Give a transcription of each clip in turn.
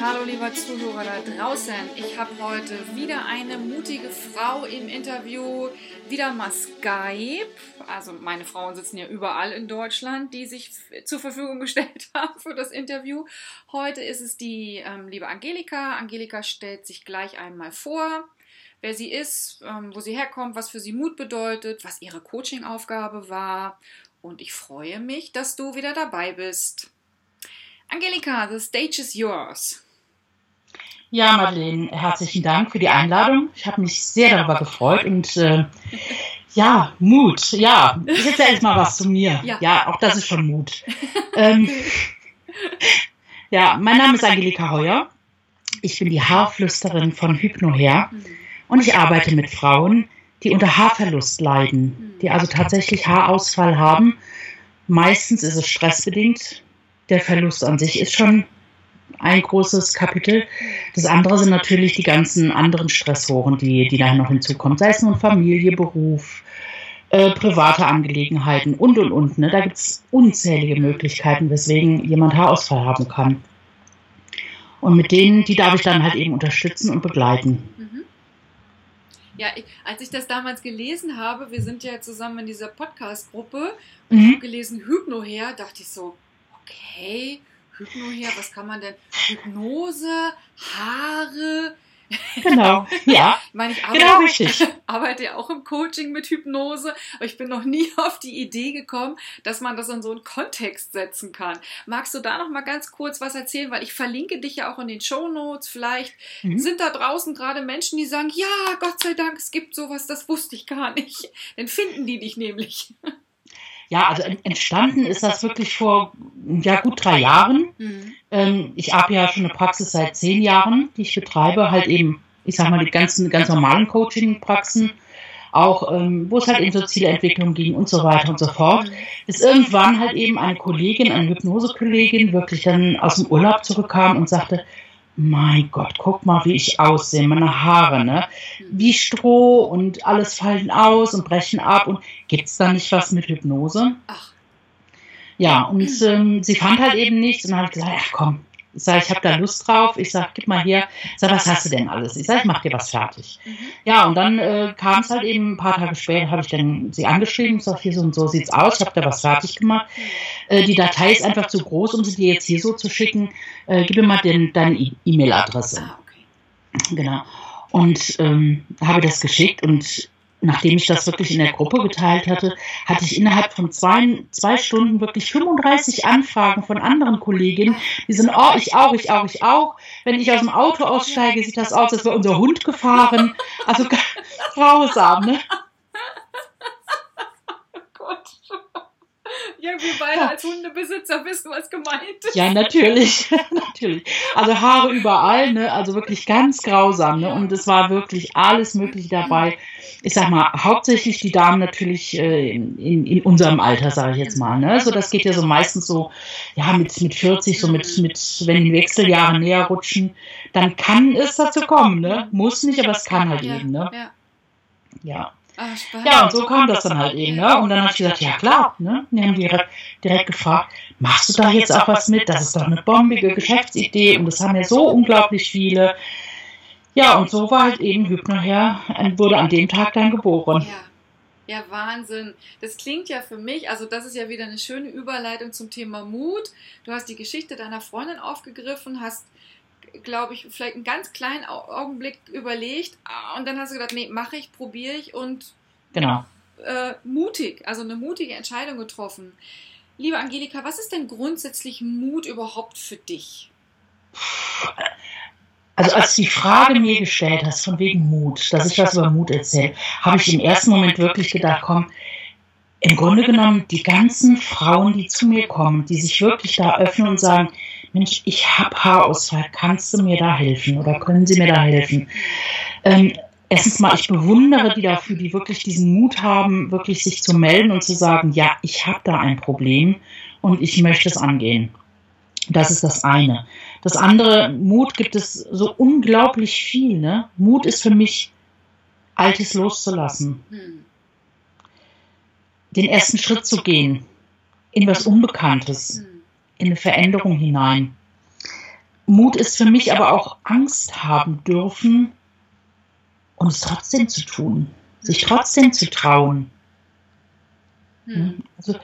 hallo lieber Zuhörer da draußen. Ich habe heute wieder eine mutige Frau im Interview, wieder mal Skype. Also meine Frauen sitzen ja überall in Deutschland, die sich zur Verfügung gestellt haben für das Interview. Heute ist es die ähm, liebe Angelika. Angelika stellt sich gleich einmal vor, wer sie ist, ähm, wo sie herkommt, was für sie Mut bedeutet, was ihre Coaching-Aufgabe war. Und ich freue mich, dass du wieder dabei bist. Angelika, the stage is yours. Ja, Madeleine, herzlichen Dank für die Einladung. Ich habe mich sehr darüber gefreut und äh, ja, Mut. Ja, ich erzähle jetzt mal was zu mir. Ja, ja auch das ist schon Mut. ähm, ja, mein Name ist Angelika Heuer. Ich bin die Haarflüsterin von Hypnoher und ich arbeite mit Frauen, die unter Haarverlust leiden, die also tatsächlich Haarausfall haben. Meistens ist es stressbedingt, der Verlust an sich ist schon ein großes Kapitel. Das andere sind natürlich die ganzen anderen Stressoren, die, die da noch hinzukommen. Sei es nun Familie, Beruf, äh, private Angelegenheiten und und und. Ne? Da gibt es unzählige Möglichkeiten, weswegen jemand Haarausfall haben kann. Und mit denen, die darf ich dann halt eben unterstützen und begleiten. Mhm. Ja, ich, als ich das damals gelesen habe, wir sind ja zusammen in dieser Podcast-Gruppe, und mhm. ich habe gelesen Hypno her, dachte ich so, okay, Hypno hier, was kann man denn? Hypnose, Haare. Genau, ja. ich meine, ich arbeite, genau richtig. arbeite ja auch im Coaching mit Hypnose, aber ich bin noch nie auf die Idee gekommen, dass man das in so einen Kontext setzen kann. Magst du da noch mal ganz kurz was erzählen, weil ich verlinke dich ja auch in den Show Notes. Vielleicht mhm. sind da draußen gerade Menschen, die sagen, ja, Gott sei Dank, es gibt sowas, das wusste ich gar nicht. Dann finden die dich nämlich. Ja, also entstanden ist das wirklich vor ja, gut drei Jahren. Mhm. Ähm, ich habe ja schon eine Praxis seit zehn Jahren, die ich betreibe, halt eben, ich sag mal, die ganzen ganz normalen Coaching-Praxen, auch ähm, wo es halt eben so Zielentwicklung ging und so weiter und so fort. Bis irgendwann halt eben eine Kollegin, eine Hypnosekollegin, wirklich dann aus dem Urlaub zurückkam und sagte, mein Gott, guck mal, wie ich aussehe, meine Haare, ne? Wie Stroh und alles fallen aus und brechen ab. Und gibt es da nicht was mit Hypnose? Ach. Ja, und ähm, sie fand halt eben nichts. Und dann habe ich gesagt, ach komm, ich sage, ich habe da Lust drauf. Ich sage, gib mal her. Ich sage, was hast du denn alles? Ich sage, ich mache dir was fertig. Mhm. Ja, und dann äh, kam es halt eben ein paar Tage später, habe ich dann sie angeschrieben. Ich sage, hier so und so sieht's aus. Ich habe da was fertig gemacht. Äh, die Datei ist einfach zu groß, um sie dir jetzt hier so zu schicken. Äh, gib mir mal den, deine E-Mail-Adresse. Ah, okay. Genau. Und ähm, habe das geschickt und nachdem ich das wirklich in der Gruppe geteilt hatte, hatte ich innerhalb von zwei, zwei Stunden wirklich 35 Anfragen von anderen Kolleginnen, die sind, oh, ich auch, ich auch, ich auch. Wenn ich aus dem Auto aussteige, sieht das aus, als wäre unser Hund gefahren. Also grausam, ne? Ja, wir beide ja. als Hundebesitzer wissen, was gemeint ist. Ja, natürlich. natürlich. Also Haare überall, ne? Also wirklich ganz grausam, ne? Und es war wirklich alles Mögliche dabei. Ich sag mal, hauptsächlich die Damen natürlich äh, in, in, in, unserem Alter, sage ich jetzt mal. Ne? So, das geht ja so meistens so, ja, mit, mit 40, so mit, mit, wenn die Wechseljahre näher rutschen, dann kann es dazu kommen, ne? Muss nicht, aber es kann halt eben, ne? Ja. Ja. Ach, ja, und so kam das dann halt eben. Ne? Und dann habe ich gesagt, ja klar. Ne? Die haben direkt, direkt gefragt, machst du da jetzt auch was mit? Das ist doch eine bombige Geschäftsidee und das haben ja so unglaublich viele. Ja, und so war halt eben Hypnoher, wurde an dem Tag dann geboren. Ja. Ja, Wahnsinn. Das klingt ja für mich, also das ist ja wieder eine schöne Überleitung zum Thema Mut. Du hast die Geschichte deiner Freundin aufgegriffen, hast glaube ich, vielleicht einen ganz kleinen Augenblick überlegt ah, und dann hast du gedacht, nee, mache ich, probiere ich und genau. Äh, mutig, also eine mutige Entscheidung getroffen. Liebe Angelika, was ist denn grundsätzlich Mut überhaupt für dich? Also als du die Frage mir gestellt hast, von wegen Mut, dass ich was über Mut erzähle, habe ich im ersten Moment wirklich gedacht, komm, im Grunde genommen die ganzen Frauen, die zu mir kommen, die sich wirklich da öffnen und sagen, Mensch, ich habe Haarausfall, kannst du mir da helfen oder können Sie mir da helfen? Ähm, erstens mal, ich bewundere die dafür, die wirklich diesen Mut haben, wirklich sich zu melden und zu sagen, ja, ich habe da ein Problem und ich möchte es angehen. Das ist das eine. Das andere, Mut gibt es so unglaublich viel. Ne? Mut ist für mich, Altes loszulassen. Den ersten Schritt zu gehen in was Unbekanntes in eine Veränderung hinein. Mut ist für mich aber auch Angst haben dürfen und es trotzdem zu tun, sich trotzdem zu trauen. Hm. Also,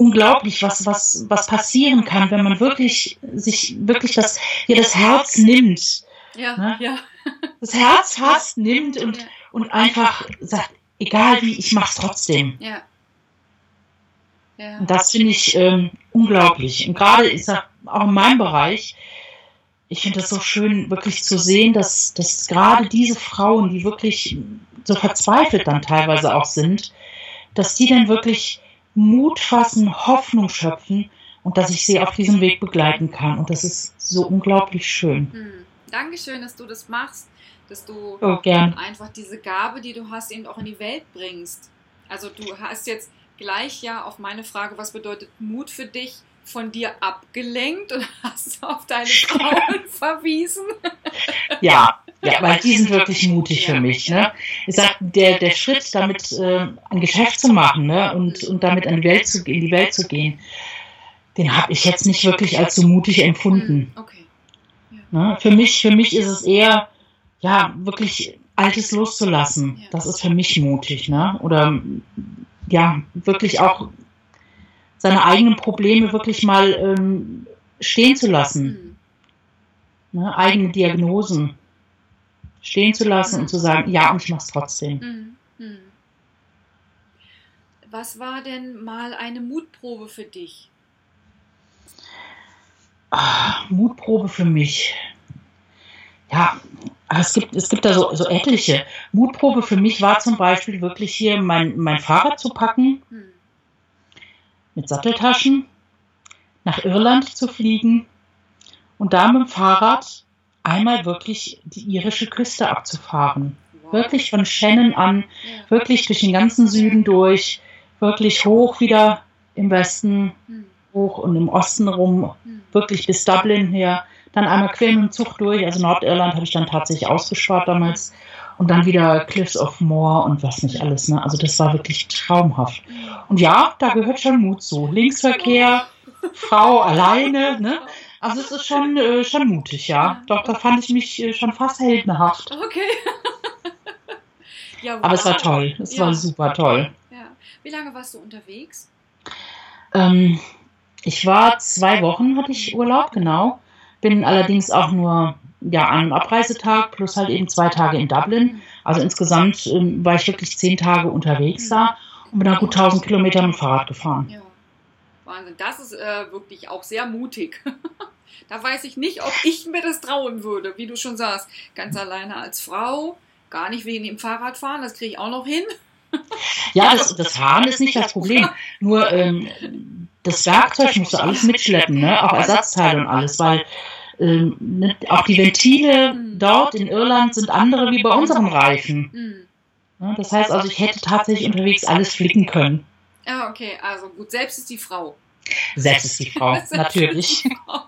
unglaublich, was, was, was passieren kann, wenn man wirklich sich wirklich das, hier das Herz nimmt. Ja, ne? ja. Das Herz fast nimmt und, ja. und einfach sagt, egal wie, ich mach's trotzdem. Ja. ja. Und das finde ich ähm, unglaublich. Und gerade ist auch in meinem Bereich, ich finde das so schön, wirklich zu sehen, dass, dass gerade diese Frauen, die wirklich so verzweifelt dann teilweise auch sind, dass die dann wirklich Mut fassen, Hoffnung schöpfen und dass ich sie auf diesem Weg begleiten kann. Und das ist so unglaublich schön. Hm. Dankeschön, dass du das machst, dass du oh, einfach diese Gabe, die du hast, eben auch in die Welt bringst. Also du hast jetzt gleich ja auf meine Frage, was bedeutet Mut für dich, von dir abgelenkt und hast auf deine Frauen verwiesen. Ja, ja, weil die sind wirklich mutig für mich. Ne? Ich sag, der, der Schritt, damit äh, ein Geschäft zu machen ne? und, und damit in die, Welt zu, in die Welt zu gehen, den habe ich jetzt nicht wirklich als so mutig empfunden. Okay. Ne? Für, mich, für mich ist es eher, ja, wirklich Altes loszulassen. Das ist für mich mutig. Ne? Oder ja, wirklich auch seine eigenen Probleme wirklich mal ähm, stehen zu lassen. Hm. Ne? Eigene Diagnosen stehen zu lassen und zu sagen, ja, und ich mache es trotzdem. Hm, hm. Was war denn mal eine Mutprobe für dich? Ach, Mutprobe für mich. Ja, es gibt, es gibt da so, so etliche. Mutprobe für mich war zum Beispiel wirklich hier mein, mein Fahrrad zu packen, mit Satteltaschen, nach Irland zu fliegen und da mit dem Fahrrad einmal wirklich die irische Küste abzufahren. Wirklich von Shannon an, wirklich durch den ganzen Süden durch, wirklich hoch wieder im Westen, hoch und im Osten rum, wirklich bis Dublin her, dann einmal quer mit dem Zug durch, also Nordirland habe ich dann tatsächlich ausgespart damals und dann wieder Cliffs of Moor und was nicht alles, ne? Also das war wirklich traumhaft. Und ja, da gehört schon Mut zu. Linksverkehr, Frau alleine, ne? Also es ist schon, äh, schon mutig, ja. Doch, da fand ich mich äh, schon fast heldenhaft. Okay. ja, Aber es war toll. Es ja. war super toll. Ja. Wie lange warst du unterwegs? Ähm, ich war zwei Wochen, hatte ich Urlaub, genau. Bin allerdings auch nur ja, an einem Abreisetag plus halt eben zwei Tage in Dublin. Also insgesamt ähm, war ich wirklich zehn Tage unterwegs da und bin dann gut 1000 Kilometer mit dem Fahrrad gefahren. Ja. Wahnsinn. Das ist äh, wirklich auch sehr mutig. da weiß ich nicht, ob ich mir das trauen würde, wie du schon sagst. Ganz alleine als Frau, gar nicht wegen dem Fahrradfahren, das kriege ich auch noch hin. Ja, das, das Fahren ist nicht das Problem. Nur ähm, das Werkzeug musst du alles mitschleppen, ne? auch Ersatzteile und alles, weil ähm, ne, auch die Ventile dort in Irland sind andere wie bei unseren Reifen. Hm. Ja, das heißt also, ich hätte tatsächlich unterwegs alles flicken können. Ja, ah, okay, also gut, selbst ist die Frau. Selbst ist die Frau, natürlich. Die Frau.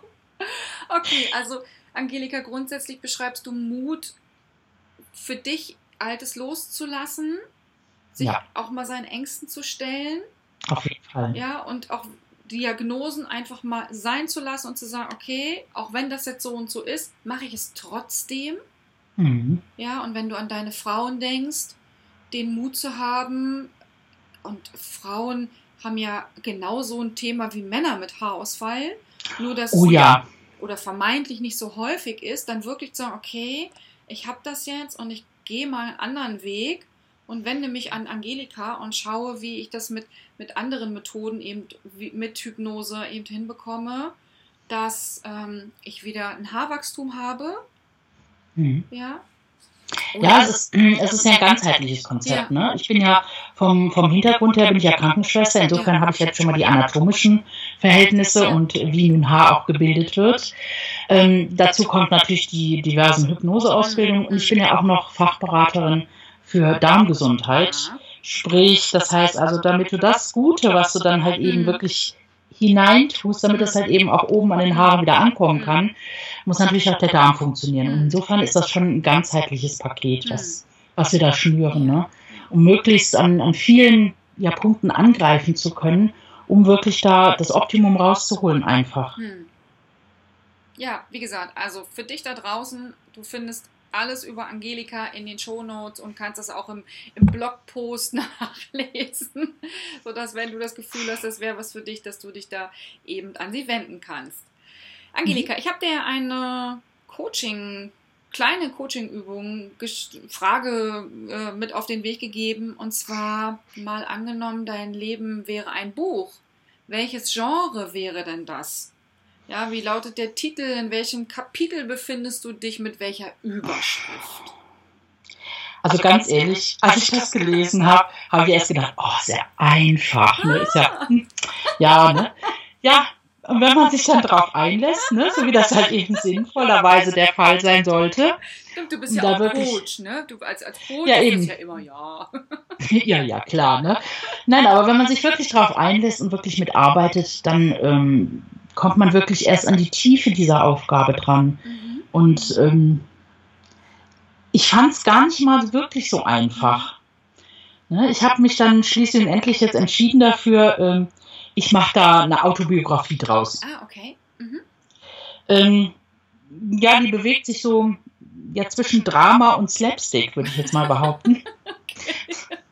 Okay, also Angelika, grundsätzlich beschreibst du Mut für dich, Altes loszulassen, sich ja. auch mal seinen Ängsten zu stellen. Auf jeden Fall. Ja, und auch Diagnosen einfach mal sein zu lassen und zu sagen, okay, auch wenn das jetzt so und so ist, mache ich es trotzdem. Mhm. Ja, und wenn du an deine Frauen denkst, den Mut zu haben, und Frauen haben ja genauso ein Thema wie Männer mit Haarausfall, nur dass oh, ja. oder vermeintlich nicht so häufig ist, dann wirklich zu sagen, okay, ich habe das jetzt und ich gehe mal einen anderen Weg und wende mich an Angelika und schaue, wie ich das mit, mit anderen Methoden eben mit Hypnose eben hinbekomme, dass ähm, ich wieder ein Haarwachstum habe. Mhm. Ja, ja, es ist, es ist ja ein ganzheitliches Konzept. Ja. Ne? Ich bin ja vom, vom Hintergrund her bin ich ja Krankenschwester. Insofern habe ich jetzt schon mal die anatomischen Verhältnisse und wie nun Haar auch gebildet wird. Ähm, dazu kommt natürlich die diversen Hypnoseausbildungen und ich bin ja auch noch Fachberaterin für Darmgesundheit. Sprich, das heißt also, damit du das Gute, was du dann halt eben wirklich hineintust, damit das halt eben auch oben an den Haaren wieder ankommen kann, muss natürlich auch der Darm funktionieren. Und insofern ist das schon ein ganzheitliches Paket, was, was wir da schnüren, ne? um möglichst an, an vielen ja, Punkten angreifen zu können, um wirklich da das Optimum rauszuholen einfach. Hm. Ja, wie gesagt, also für dich da draußen, du findest alles über Angelika in den Shownotes und kannst das auch im, im Blogpost nachlesen, sodass, wenn du das Gefühl hast, das wäre was für dich, dass du dich da eben an sie wenden kannst. Angelika, mhm. ich habe dir eine Coaching, kleine Coaching-Übung, Frage äh, mit auf den Weg gegeben und zwar mal angenommen, dein Leben wäre ein Buch. Welches Genre wäre denn das? Ja, wie lautet der Titel? In welchem Kapitel befindest du dich mit welcher Überschrift? Also ganz ehrlich, als ich das gelesen habe, habe ich erst gedacht, oh, sehr einfach. Ne? Ist ja, ja, ne? ja, und wenn man sich dann darauf einlässt, ne, so wie das halt eben sinnvollerweise der Fall sein sollte. Stimmt, du bist ja auch wirklich, Coach, ne? Du als, als Coach ja, eben. ja immer ja. ja, ja, klar, ne? Nein, aber wenn man sich wirklich darauf einlässt und wirklich mitarbeitet, dann ähm, kommt man wirklich erst an die Tiefe dieser Aufgabe dran. Mhm. Und ähm, ich fand es gar nicht mal wirklich so einfach. Ne? Ich habe mich dann schließlich und endlich jetzt entschieden dafür, ähm, ich mache da eine Autobiografie draus. Ah, okay. Mhm. Ähm, ja, die bewegt sich so ja, zwischen Drama und Slapstick, würde ich jetzt mal behaupten. okay.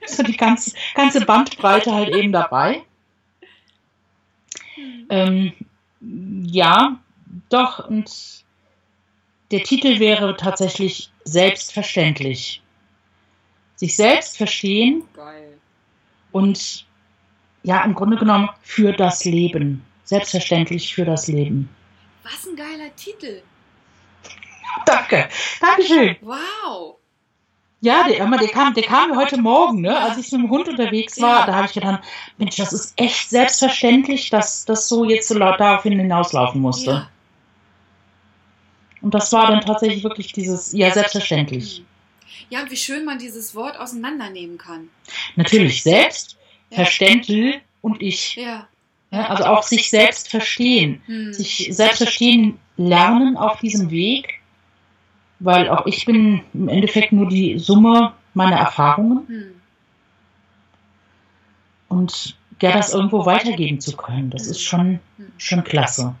so die ganze, ganze Bandbreite halt eben dabei. Ähm, ja, doch, und der Titel wäre tatsächlich selbstverständlich. Sich selbst verstehen Geil. und ja, im Grunde genommen für das Leben. Selbstverständlich für das Leben. Was ein geiler Titel. Danke. Dankeschön. Wow. Ja, der, der, kam, der kam heute Morgen, ne? als ich mit dem Hund unterwegs war. Da habe ich gedacht, Mensch, das ist echt selbstverständlich, dass das so jetzt so laut daraufhin hinauslaufen musste. Ja. Und das war dann tatsächlich wirklich dieses, ja, selbstverständlich. Ja, und wie schön man dieses Wort auseinandernehmen kann. Natürlich, selbst, ja. verständlich und ich. Ja. ja. also auch sich selbst verstehen. Hm. Sich selbst verstehen lernen auf diesem Weg weil auch ich bin im Endeffekt nur die Summe meiner Erfahrungen. Hm. Und ja, das irgendwo weitergeben zu können, das ist schon, schon klasse.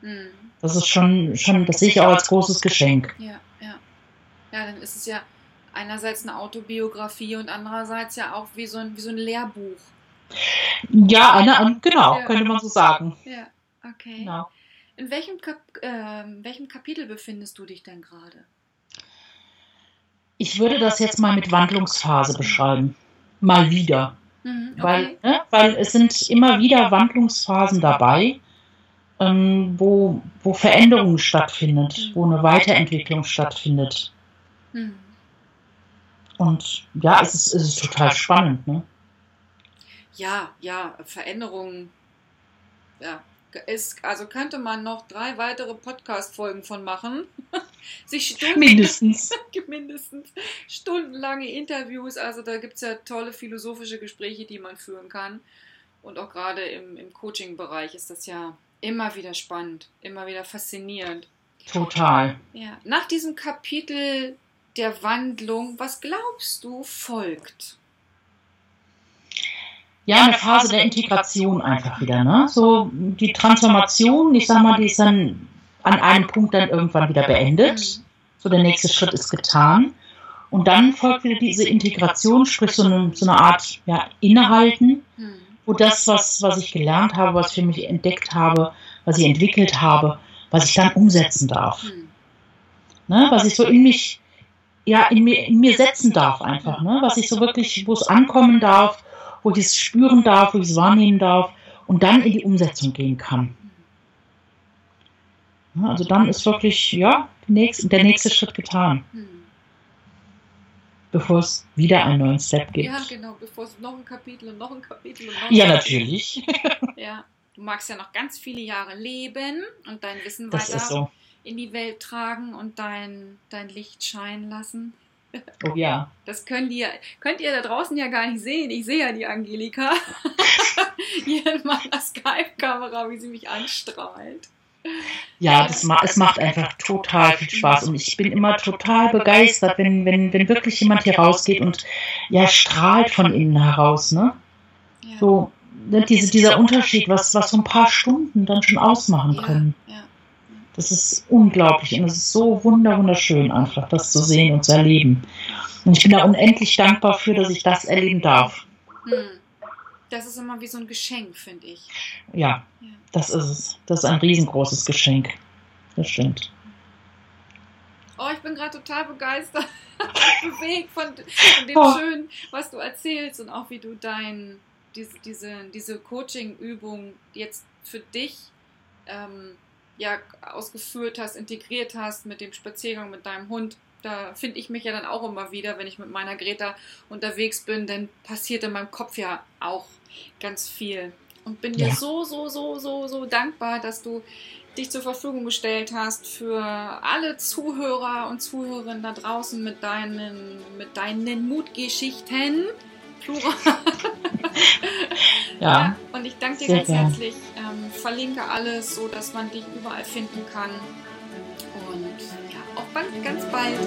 Hm. Das ist schon, schon, das sehe ich auch als großes Geschenk. Ja, ja. Ja, dann ist es ja einerseits eine Autobiografie und andererseits ja auch wie so ein, wie so ein Lehrbuch. Ja, eine, genau, ja. könnte man so sagen. Ja, okay. Genau. In welchem, Kap äh, welchem Kapitel befindest du dich denn gerade? Ich würde das jetzt mal mit Wandlungsphase beschreiben. Mal wieder. Mhm, okay. weil, ne, weil es sind immer wieder Wandlungsphasen dabei, ähm, wo, wo Veränderung stattfindet, mhm. wo eine Weiterentwicklung stattfindet. Mhm. Und ja, es ist, es ist total spannend. Ne? Ja, ja, Veränderungen. Ja, ist, also könnte man noch drei weitere Podcast-Folgen von machen. Sich Stunden, mindestens. mindestens stundenlange Interviews. Also da gibt es ja tolle philosophische Gespräche, die man führen kann. Und auch gerade im, im Coaching-Bereich ist das ja immer wieder spannend, immer wieder faszinierend. Total. Ja. Nach diesem Kapitel der Wandlung, was glaubst du, folgt? Ja, eine Phase der Integration einfach wieder. Ne? So die Transformation, ich sag mal, die ist dann an einem Punkt dann irgendwann wieder beendet. So der nächste Schritt ist getan. Und dann folgt wieder diese Integration, sprich so eine, so eine Art ja, Innehalten, wo das, was, was ich gelernt habe, was ich für mich entdeckt habe, was ich entwickelt habe, was ich dann umsetzen darf. Ne? Was ich so in mich, ja, in mir, in mir setzen darf einfach. Ne? Was ich so wirklich, wo es ankommen darf, wo ich es spüren darf, wo ich es wahrnehmen darf und dann in die Umsetzung gehen kann. also dann ist wirklich, ja, der nächste Schritt getan. Bevor es wieder einen neuen Step gibt. Ja, genau, bevor es noch ein Kapitel und noch ein Kapitel und noch ein Ja, natürlich. ja, du magst ja noch ganz viele Jahre leben und dein Wissen das weiter so. in die Welt tragen und dein, dein Licht scheinen lassen. Oh ja. Das könnt ihr, könnt ihr da draußen ja gar nicht sehen. Ich sehe ja die Angelika hier in meiner Skype-Kamera, wie sie mich anstrahlt. Ja, das ma es macht einfach total viel Spaß und ich bin immer total begeistert, wenn, wenn, wenn wirklich jemand hier rausgeht und ja strahlt von innen heraus, ne? Ja. So, ne, diese, dieser Unterschied, was, was so ein paar Stunden dann schon ausmachen können. Ja, Das ist unglaublich und es ist so wunderschön einfach, das zu sehen und zu erleben. Und ich bin da unendlich dankbar für, dass ich das erleben darf. Hm. Das ist immer wie so ein Geschenk, finde ich. Ja, ja, das ist es. Das ist ein riesengroßes Geschenk. Das stimmt. Oh, ich bin gerade total begeistert, bewegt von, von dem oh. Schönen, was du erzählst und auch wie du dein, diese, diese, diese Coaching-Übung jetzt für dich ähm, ja, ausgeführt hast, integriert hast mit dem Spaziergang mit deinem Hund. Da finde ich mich ja dann auch immer wieder, wenn ich mit meiner Greta unterwegs bin, dann passiert in meinem Kopf ja auch ganz viel. Und bin ja. dir so, so, so, so, so dankbar, dass du dich zur Verfügung gestellt hast für alle Zuhörer und Zuhörerinnen da draußen mit deinen, mit deinen Mutgeschichten. Plural. ja. ja. Und ich danke dir ganz gern. herzlich. Ähm, verlinke alles, so dass man dich überall finden kann. Und ja, auch bald, ganz bald.